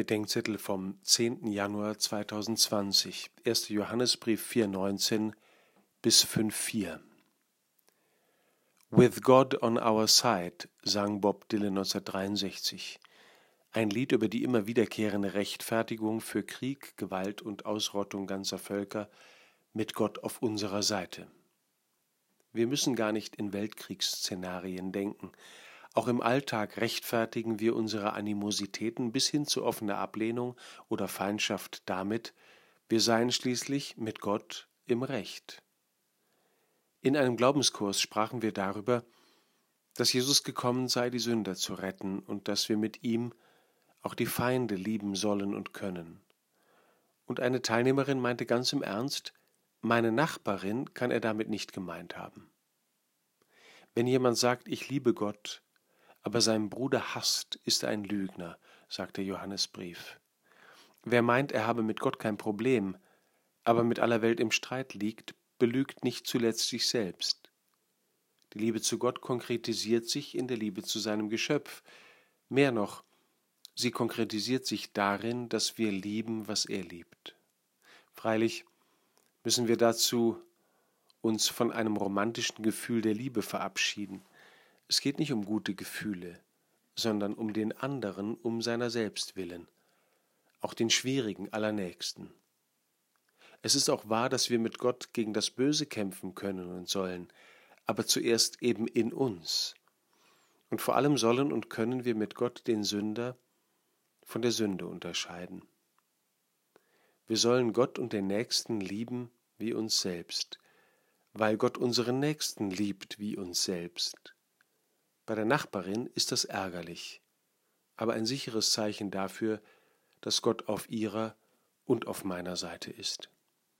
Bedenkzettel vom 10. Januar 2020, 1. Johannesbrief 4,19 bis 5,4. With God on Our Side sang Bob Dylan 1963. Ein Lied über die immer wiederkehrende Rechtfertigung für Krieg, Gewalt und Ausrottung ganzer Völker mit Gott auf unserer Seite. Wir müssen gar nicht in Weltkriegsszenarien denken. Auch im Alltag rechtfertigen wir unsere Animositäten bis hin zu offener Ablehnung oder Feindschaft damit, wir seien schließlich mit Gott im Recht. In einem Glaubenskurs sprachen wir darüber, dass Jesus gekommen sei, die Sünder zu retten und dass wir mit ihm auch die Feinde lieben sollen und können. Und eine Teilnehmerin meinte ganz im Ernst, meine Nachbarin kann er damit nicht gemeint haben. Wenn jemand sagt, ich liebe Gott, aber seinen Bruder hasst, ist ein Lügner, sagt der Johannesbrief. Wer meint, er habe mit Gott kein Problem, aber mit aller Welt im Streit liegt, belügt nicht zuletzt sich selbst. Die Liebe zu Gott konkretisiert sich in der Liebe zu seinem Geschöpf. Mehr noch, sie konkretisiert sich darin, dass wir lieben, was er liebt. Freilich, müssen wir dazu uns von einem romantischen Gefühl der Liebe verabschieden. Es geht nicht um gute Gefühle, sondern um den anderen um seiner selbst willen, auch den schwierigen allernächsten. Es ist auch wahr, dass wir mit Gott gegen das Böse kämpfen können und sollen, aber zuerst eben in uns. Und vor allem sollen und können wir mit Gott den Sünder von der Sünde unterscheiden. Wir sollen Gott und den Nächsten lieben wie uns selbst, weil Gott unseren Nächsten liebt wie uns selbst. Bei der Nachbarin ist das ärgerlich, aber ein sicheres Zeichen dafür, dass Gott auf ihrer und auf meiner Seite ist.